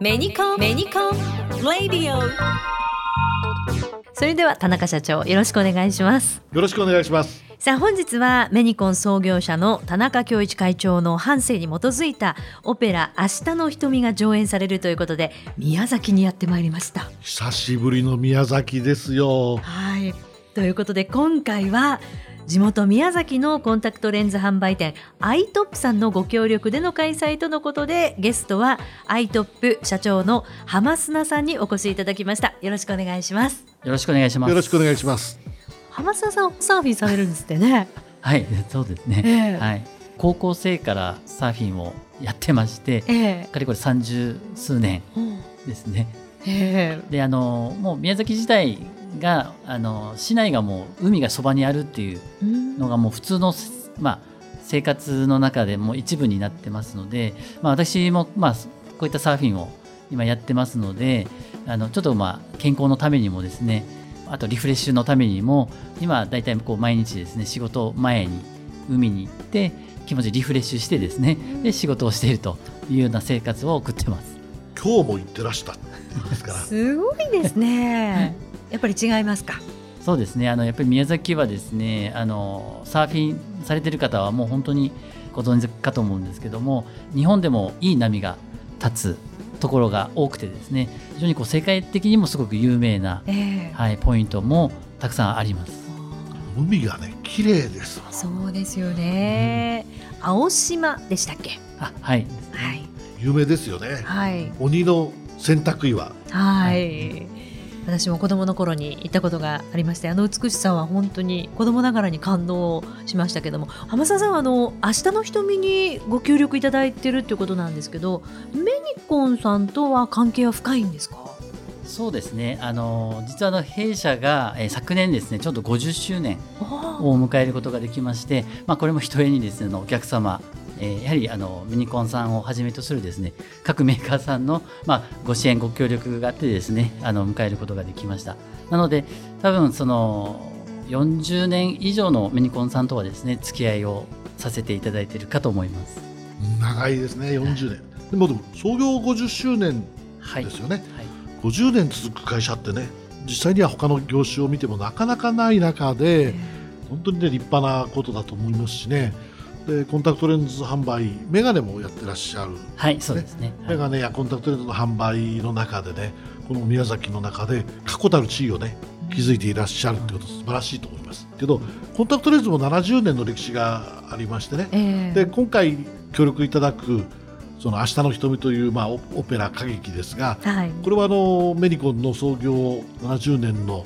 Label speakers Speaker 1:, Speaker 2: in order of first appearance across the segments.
Speaker 1: メニコンメニコンレディオそれでは田中社長よろしくお願いします。
Speaker 2: よろしくお願いします。
Speaker 1: さあ本日はメニコン創業者の田中恭一会長の半生に基づいたオペラ明日の瞳が上演されるということで宮崎にやってまいりました。
Speaker 2: 久しぶりの宮崎ですよ。
Speaker 1: はい。ということで今回は地元宮崎のコンタクトレンズ販売店アイトップさんのご協力での開催とのことでゲストはアイトップ社長の浜砂さんにお越しいただきました。よろしくお願いします。
Speaker 3: よろしくお願いします。
Speaker 2: よろしくお願いします
Speaker 1: 浜砂さんサーフィンされるんですってね。
Speaker 3: はいそうですね、
Speaker 1: ええ。
Speaker 3: はい。高校生からサーフィンをやってまして
Speaker 1: ええ。
Speaker 3: かれこれ三十数年ですね。
Speaker 1: ええ。
Speaker 3: であのもう宮崎自体があの市内がもう海がそばにあるっていう
Speaker 1: うん。
Speaker 3: のがもう普通の、まあ、生活の中でも一部になってますので、まあ、私も、まあ、こういったサーフィンを今やってますのであのちょっとまあ健康のためにもですねあとリフレッシュのためにも今大体こう毎日ですね仕事前に海に行って気持ちリフレッシュしてですねで仕事をしているというような生活を送ってます。
Speaker 2: 今日も行ってらしたですから。
Speaker 1: すごいですねやっぱり違いますか？
Speaker 3: そうですね。あのやっぱり宮崎はですねあのサーフィンされてる方はもう本当にご存知かと思うんですけども日本でもいい波が立つところが多くてですね非常にこう世界的にもすごく有名な、
Speaker 1: ええ。
Speaker 3: はい、ポイントもたくさんあります。
Speaker 2: 海がね綺麗です
Speaker 1: そうですよね、青島でしたっけ？
Speaker 3: あはい。
Speaker 1: はい。
Speaker 2: 有名ですよね。
Speaker 1: はい。
Speaker 2: 鬼の洗濯岩
Speaker 1: はい、私も子供の頃に行ったことがありましてあの美しさは本当に子供ながらに感動しましたけども浜沢さんはあの明日の瞳にご協力いただいてるっていうことなんですけどメニコンさんとは関係は深いんですか？
Speaker 3: そうですね。あの実はあの弊社が、えー昨年ですねちょうど50周年
Speaker 1: あ
Speaker 3: を迎えることができまして、まあ、これもひとえにですねお客様、えーやはりあのミニコンさんをはじめとするですね各メーカーさんの、まあ、ご支援ご協力があってですねあの迎えることができました。なので多分その40年以上のミニコンさんとはですね付き合いをさせていただいているかと思います。
Speaker 2: 長いですね40年。でもでも創業50周年
Speaker 3: はい。
Speaker 2: ですよね、
Speaker 3: はい。
Speaker 2: 50年続く会社ってね実際には他の業種を見てもなかなかない中で本当にね立派なことだと思いますしねでコンタクトレンズ販売メガネもやってらっしゃる。
Speaker 3: はいそうですね。はい。
Speaker 2: メガネやコンタクトレンズの販売の中でねこの宮崎の中で確固たる地位をね築いていらっしゃるということ素晴らしいと思います。けどコンタクトレンズも70年の歴史がありましてね。
Speaker 1: ええ。
Speaker 2: で今回協力いただくその明日の瞳というまあオオペラ歌劇ですが
Speaker 1: はい。
Speaker 2: これはあのメニコンの創業70年の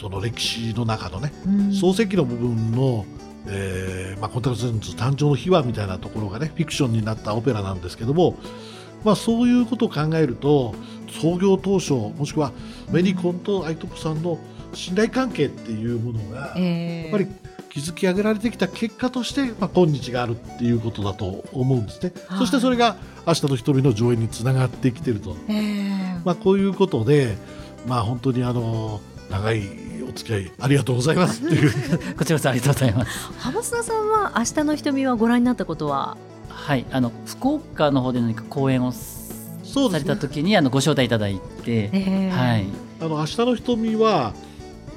Speaker 2: その歴史の中のね
Speaker 1: うん。
Speaker 2: 漱石の部分の、えーまあ、コンタクトレンズ誕生の秘話みたいなところがねフィクションになったオペラなんですけども、まあ、そういうことを考えると創業当初もしくはメニコンとアイトップさんの信頼関係っていうものが、
Speaker 1: ええ
Speaker 2: やっぱり築き上げられてきた結果として、まあ、今日があるっていうことだと思うんですね。
Speaker 1: はい。
Speaker 2: そしてそれが明日の瞳の上演につながってきてると、
Speaker 1: ええ
Speaker 2: まあ、こういうことで、まあ、本当にあの長いお付き合いありがとうございます。っていう
Speaker 3: こちらこそありがとうございます。
Speaker 1: 浜砂さんは明日の瞳はご覧になったことは？
Speaker 3: はいあの福岡の方で何か講演をされた時にあのご招待いただいて、
Speaker 1: ええ。
Speaker 3: はい。
Speaker 2: あの明日の瞳は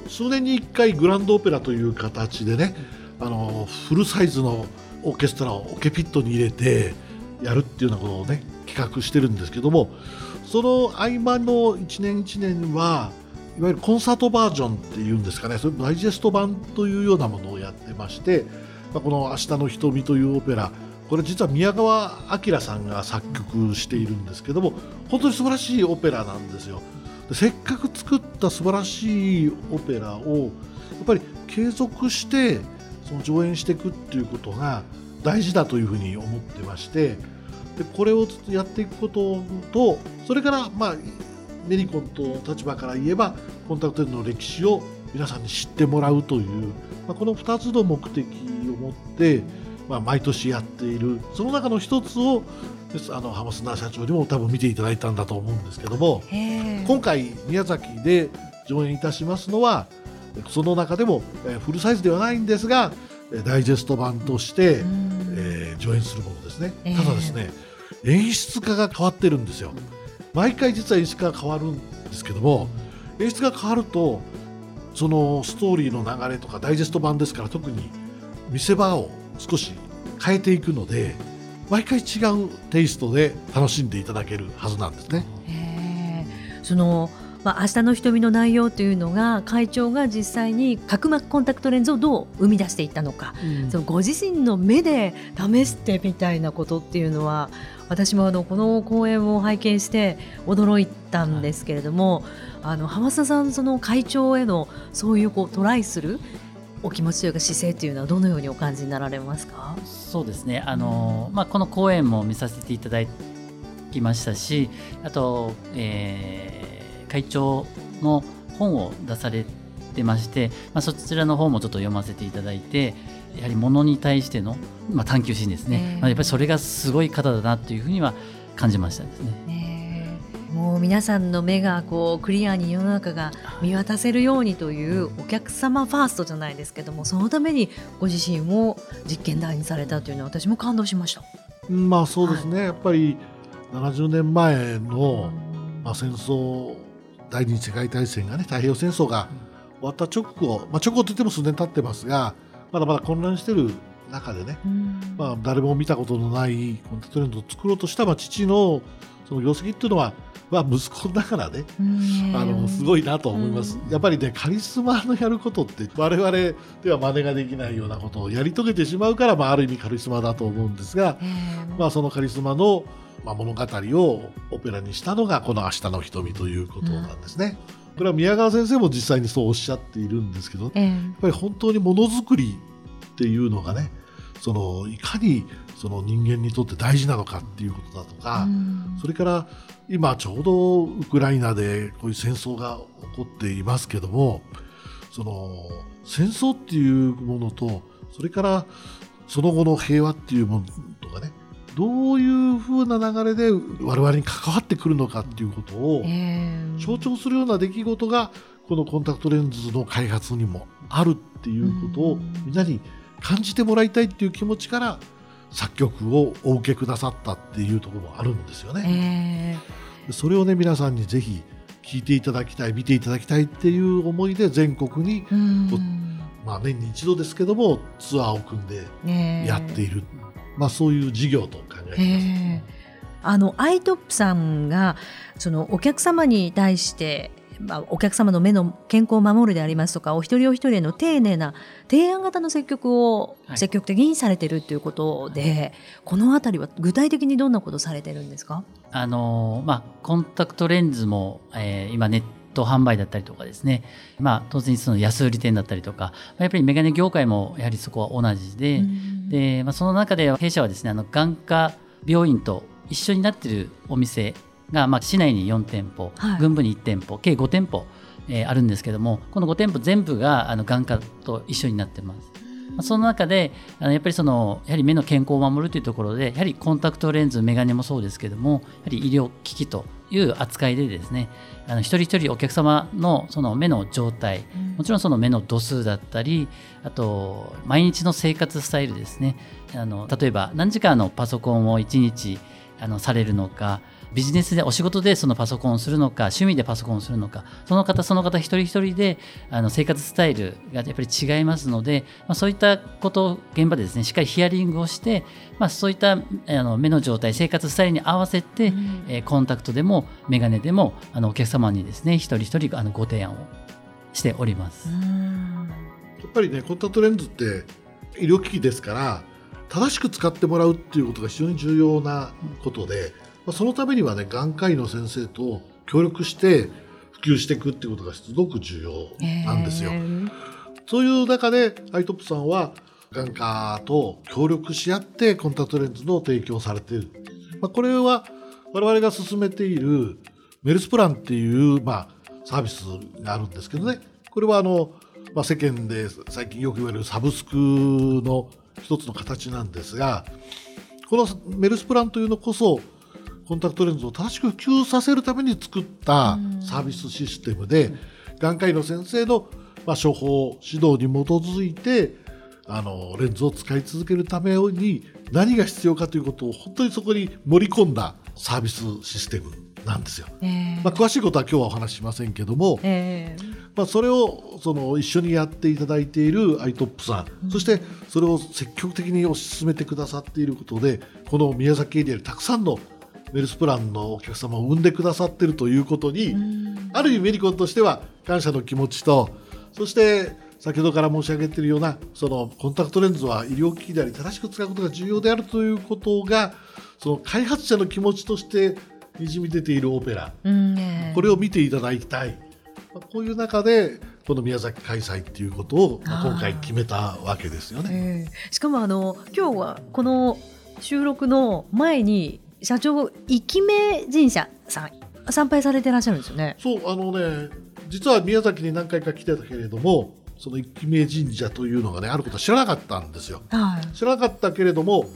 Speaker 2: 数年に1回グランドオペラという形でねあのフルサイズのオーケストラをオケピットに入れてやるっていうようなことをね企画してるんですけどもその合間の1年1年はいわゆるコンサートバージョンっていうんですかねそれダイジェスト版というようなものをやってまして、まあ、この「明日の瞳」というオペラこれ実は宮川明さんが作曲しているんですけども本当に素晴らしいオペラなんですよ。でせっかく作った素晴らしいオペラをやっぱり継続してその上演していくっていうことが大事だというふうに思ってましてでこれをやっていくこととそれからまあメニコンと立場から言えばコンタクトレンズの歴史を皆さんに知ってもらうという、まあ、この2つの目的を持って、まあ、毎年やっている。その中の一つをあの浜砂社長にも多分見ていただいたんだと思うんですけども今回宮崎で上演いたしますのはその中でも、えーフルサイズではないんですがえーダイジェスト版として、
Speaker 1: うん。
Speaker 2: えー上演するものですね、
Speaker 1: えー。
Speaker 2: ただですね演出家が変わってるんですよ毎回実は演出が変わるんですけども演出が変わるとそのストーリーの流れとかダイジェスト版ですから特に見せ場を少し変えていくので毎回違うテイストで楽しんでいただけるはずなんですね。
Speaker 1: そのまあ、明日の瞳の内容というのが会長が実際に角膜コンタクトレンズをどう生み出していったのか、うん、そのご自身の目で試してみたいなことっていうのは私もあのこの講演を拝見して驚いたんですけれども、はい、あの浜田さんその会長へのそういうこうトライするお気持ちというか姿勢というのはどのようにお感じになられますか？
Speaker 3: そうですね。あの、まあ、この講演も見させていただきましたしあと、えー、会長の本を出されてまして、まあ、そちらの方もちょっと読ませていただいてやはりものに対しての、まあ、探求心ですね、え。ー、まあ、やっぱりそれがすごい方だなというふうには感じましたですね。
Speaker 1: もう皆さんの目がこうクリアに世の中が見渡せるようにというお客様ファーストじゃないですけどもそのためにご自身を実験台にされたというのは私も感動しました。
Speaker 2: まあそうですね、はい、やっぱり70年前の、まあ、戦争第二次世界大戦がね太平洋戦争が終わった直後、まあ、直後といっても数年経ってますがまだまだ混乱している中でね、まあ、誰も見たことのないコンテンツトレンドを作ろうとした、まあ、父のその業績っていうのはまあ、息子だからね、あのすごいなと思います、やっぱりねカリスマのやることって我々では真似ができないようなことをやり遂げてしまうから、まあ、ある意味カリスマだと思うんですが、まあ、そのカリスマの、まあ、物語をオペラにしたのがこの「明日の瞳」ということなんですね。これは宮川先生も実際にそうおっしゃっているんですけど、やっぱり本当にものづくりっていうのがねそのいかにその人間にとって大事なのかっていうことだとか、それから今ちょうどウクライナでこういう戦争が起こっていますけどもその戦争っていうものとそれからその後の平和っていうものとかねどういうふうな流れで我々に関わってくるのかっていうことを象徴するような出来事がこのコンタクトレンズの開発にもあるっていうことをみんなに感じてもらいたいっていう気持ちから作曲をお受けくださったっていうところもあるんですよね。えー、それをね皆さんにぜひ聞いていただきたい見ていただきたいっていう思いで全国に、まあ、年に一度ですけどもツアーを組んでやっている、えー、まあ、そういう事業と考えてます。えー
Speaker 1: あのアイトップさんがそのお客様に対してまあ、お客様の目の健康を守るでありますとかお一人お一人への丁寧な提案型の積極を積極的にされてるということで、はい、この辺りは具体的にどんなことされてるんですか？
Speaker 3: あの、まあ、コンタクトレンズも、えー、今ネット販売だったりとかですね、まあ、当然その安売り店だったりとか。やっぱりメガネ業界もやはりそこは同じで,、でまあ、その中で弊社はですねあの眼科病院と一緒になってるお店が、まあ、市内に4店舗、はい、軍部に1店舗計5店舗、えー、あるんですけどもこの5店舗全部があの眼科と一緒になってます。その中であのやっぱりそのやはり目の健康を守るというところでやはりコンタクトレンズメガネもそうですけどもやはり医療機器という扱いでですねあの一人一人お客様のその目の状態、もちろんその目の度数だったりあと毎日の生活スタイルですね。あの例えば何時間のパソコンを1日あのされるのかビジネスでお仕事でそのパソコンをするのか趣味でパソコンをするのかその方その方一人一人であの生活スタイルがやっぱり違いますので、まあ、そういったことを現場でですねしっかりヒアリングをして、まあ、そういったあの目の状態生活スタイルに合わせて、うん、えー、コンタクトでもメガネでもあのお客様にですね一人一人あのご提案をしております。や
Speaker 2: っぱりねコンタクトレンズって医療機器ですから正しく使ってもらうっていうことが非常に重要なことでまあ、そのためにはね眼科医の先生と協力して普及していくっていうことがすごく重要なんですよ。えー、そういう中でアイトップさんは眼科と協力し合ってコンタクトレンズの提供されている。まあ、これは我々が進めているメルスプランっていう、まあ、サービスがあるんですけどねこれはあの、まあ、世間で最近よく言われるサブスクの一つの形なんですがこのメルスプランというのこそコンタクトレンズを正しく普及させるために作ったサービスシステムで、眼科医の先生の、まあ、処方指導に基づいてあのレンズを使い続けるために何が必要かということを本当にそこに盛り込んだサービスシステムなんですよ。
Speaker 1: えー
Speaker 2: まあ、詳しいことは今日はお話ししませんけども、
Speaker 1: えー
Speaker 2: まあ、それをその一緒にやっていただいているアイトップさん、
Speaker 1: うん。
Speaker 2: そしてそれを積極的に推し進めてくださっていることでこの宮崎エリアにたくさんのメルスプランのお客様を生んでくださっているということに、
Speaker 1: うん。
Speaker 2: ある意味メリコンとしては感謝の気持ちとそして先ほどから申し上げているようなそのコンタクトレンズは医療機器であり正しく使うことが重要であるということがその開発者の気持ちとしてにじみ出ているオペラ。
Speaker 1: うん。え。ー
Speaker 2: これを見ていただきたい、まあこういう中でこの宮崎開催っていうことを、今回決めたわけですよね。
Speaker 1: ええしかもあの今日はこの収録の前に社長生き目神社さん参拝されてらっしゃるんですよね。
Speaker 2: そうあのね実は宮崎に何回か来てたけれどもその生目神社というのがねあることは知らなかったんですよ。
Speaker 1: はい。
Speaker 2: 知らなかったけれども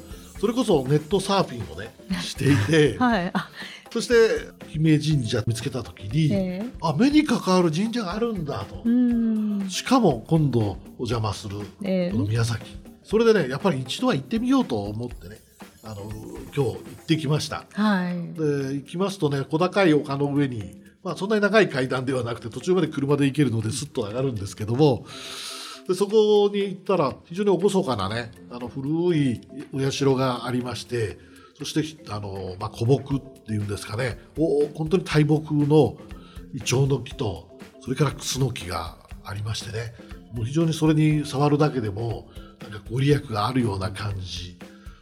Speaker 2: それこそネットサーフィンをねしていて、
Speaker 1: はい。あ、
Speaker 2: そして姫神社見つけた時に、
Speaker 1: ええ。
Speaker 2: あ目に関わる神社があるんだと。
Speaker 1: う、ん。
Speaker 2: しかも今度お邪魔する
Speaker 1: ええ。
Speaker 2: この宮崎。それでねやっぱり一度は行ってみようと思ってねあの今日行ってきました。
Speaker 1: はい。
Speaker 2: で行きますとね小高い丘の上に、まあ、そんなに長い階段ではなくて途中まで車で行けるのですっと上がるんですけどもでそこに行ったら非常に厳かなねあの古いお社がありましてそしてあの、まあ、古木っていうんですかね。お本当に大木のイチョウの木とそれからクスノキがありましてね。もう非常にそれに触るだけでもなんかご利益があるような感じ。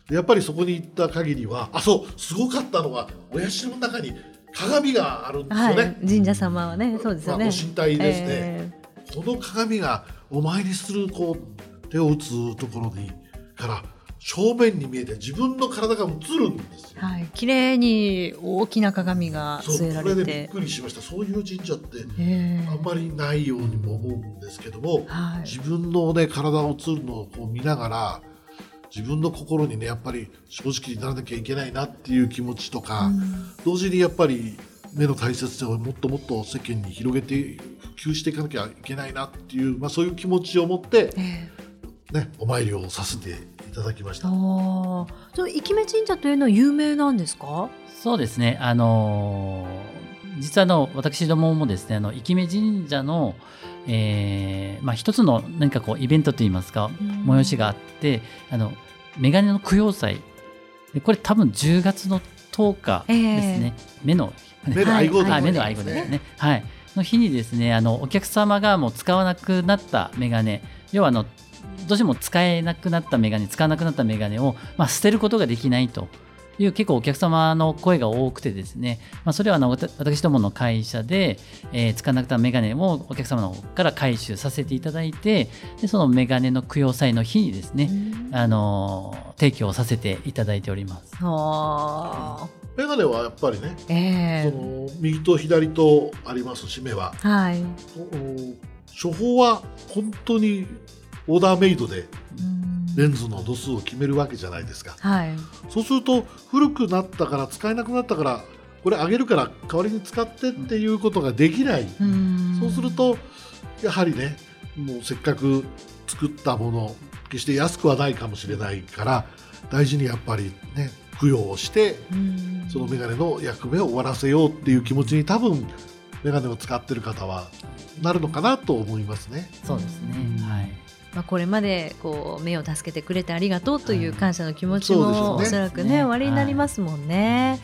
Speaker 2: でやっぱりそこに行った限りはあそうすごかったのはお社の中に鏡があるんですよ
Speaker 1: はい
Speaker 2: ね、。
Speaker 1: 神社様はね、そうですよね。
Speaker 2: まあご神体ですね。
Speaker 1: え
Speaker 2: この鏡がお参りするこう手を打つところにから正面に見えて自分の体が映るんですよ。
Speaker 1: えはい。綺麗に大きな鏡が
Speaker 2: そう
Speaker 1: 据えら
Speaker 2: これでび
Speaker 1: れて。
Speaker 2: っくりしましたそういう神社って
Speaker 1: ええ
Speaker 2: あんまりないようにも思うんですけども、
Speaker 1: はい。
Speaker 2: 自分のね体を映るのをこう見ながら自分の心にねやっぱり正直にならなきゃいけないなっていう気持ちとか、
Speaker 1: うん
Speaker 2: 同時にやっぱり目の大切さをもっともっと世間に広げて普及していかなきゃいけないなっていう、まあ、そういう気持ちを持って、
Speaker 1: ええ
Speaker 2: ね、お参りをさせていただきました。
Speaker 1: ああ、その生き目神社というのは有名なんですか？
Speaker 3: そうですね。あのー実はあの、私どももですね、あの、生目神社の、えーまあ、一つの何かこう、イベントといいますか、催しがあって、あの、メガネの供養祭。でこれ多分10月の10日ですね。目の、
Speaker 2: 目の愛護デー
Speaker 3: はい目の愛護ですね。はい。の日にですね、あの、お客様がもう使わなくなったメガネ、要はあの、どうしても使えなくなったメガネ、使わなくなったメガネを、まあ、捨てることができないと。いう結構お客様の声が多くてですね、まあ、それはあの私どもの会社で、えー使わなくなったメガネをお客様の方から回収させていただいて、でそのメガネの供養祭の日にですね、あのー提供させていただいております。
Speaker 2: メガネはやっぱりね、
Speaker 1: ええ。
Speaker 2: その右と左とありますし目は。
Speaker 1: はい。
Speaker 2: お処方は本当にオーダーメイドで
Speaker 1: うん
Speaker 2: レンズの度数を決めるわけじゃないですか。
Speaker 1: はい。
Speaker 2: そうすると古くなったから使えなくなったからこれあげるから代わりに使ってっていうことができない、
Speaker 1: うん
Speaker 2: そうするとやはりねもうせっかく作ったもの決して安くはないかもしれないから大事にやっぱりね供養をして
Speaker 1: うん
Speaker 2: そのメガネの役目を終わらせようっていう気持ちに多分メガネを使ってる方はなるのかなと思いますね。
Speaker 3: そうですね。
Speaker 1: うん
Speaker 3: はい。
Speaker 1: まあ、これまでこう目を助けてくれてありがとうという感謝の気持ちもおそらく
Speaker 3: ね
Speaker 1: ね。おありになりますもんね。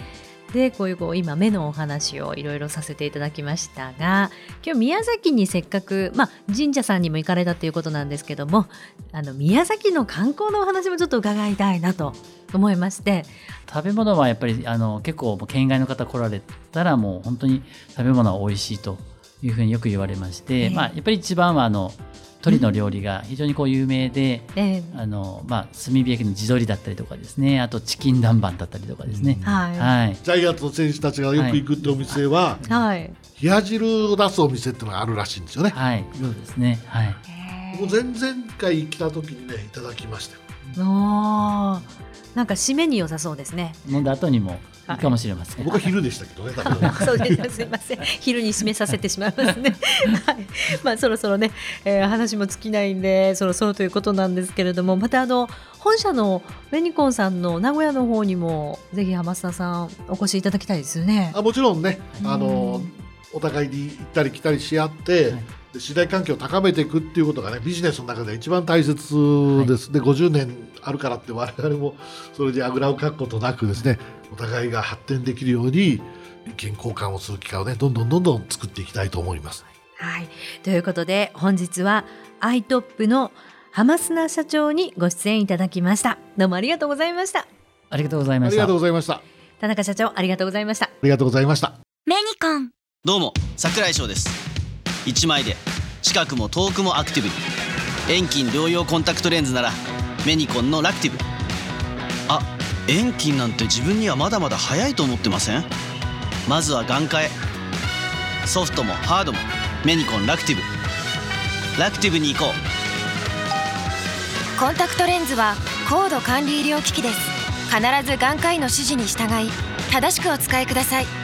Speaker 1: でこういうこう今目のお話をいろいろさせていただきましたが今日宮崎にせっかく、まあ、神社さんにも行かれたということなんですけどもあの宮崎の観光のお話もちょっと伺いたいなと思いまして。
Speaker 3: 食べ物はやっぱりあの結構県外の方来られたらもう本当に食べ物は美味しいというふうによく言われまして、
Speaker 1: ええ。
Speaker 3: まあ、やっぱり一番はあの鶏の料理が非常にこう有名で、
Speaker 1: え
Speaker 3: あのまあ、炭火焼きの地鶏だったりとかですね。あとチキン南蛮だったりとかですね、
Speaker 1: ーはい、
Speaker 3: はい、
Speaker 2: ジャイアンツの選手たちがよく行くってお店は、
Speaker 1: はい。
Speaker 2: 冷や汁を出すお店っていうのがあるらしいんですよね。
Speaker 3: はい、そうですね、はい、
Speaker 2: もう前々回来た時にねいただきましたよ。
Speaker 1: おー。なんか締めに良さそうですね。
Speaker 3: 飲んだ後にもいいかもしれません。
Speaker 2: 僕は昼でしたけどね、
Speaker 1: そうです。すみません。昼に締めさせてしまいますね。はい。まあそろそろね、えー話も尽きないんで、そろそろということなんですけれども、またあの本社のメニコンさんの名古屋の方にもぜひ浜田さんお越しいただきたいですよね。
Speaker 2: あもちろんね、あの
Speaker 1: うん
Speaker 2: お互いに行ったり来たりし合って、
Speaker 3: はい
Speaker 2: で信頼関係を高めていくっていうことがねビジネスの中で一番大切です、で50年あるからって我々もそれであぐらをかくことなくですねお互いが発展できるように意見交換をする機会をねどんどんどんどん作っていきたいと思います。
Speaker 1: はい。ということで本日はアイトップの浜砂社長にご出演いただきました。どうもありがとうございました。
Speaker 3: ありがとうございました
Speaker 2: ありがとう。ございました。あ
Speaker 1: 田中社長ありがとうございました。
Speaker 2: りがとうございました。
Speaker 4: メニコン
Speaker 5: どうも桜井翔です1枚で。近くも遠くもアクティブに。遠近両用コンタクトレンズならメニコンのラクティブ。あ遠近なんて自分にはまだまだ早いと思ってません？まずは眼科へ。ソフトもハードもメニコンラクティブ。ラクティブに行こう。
Speaker 4: コンタクトレンズは高度管理医療機器です。必ず眼科医の指示に従い正しくお使いください。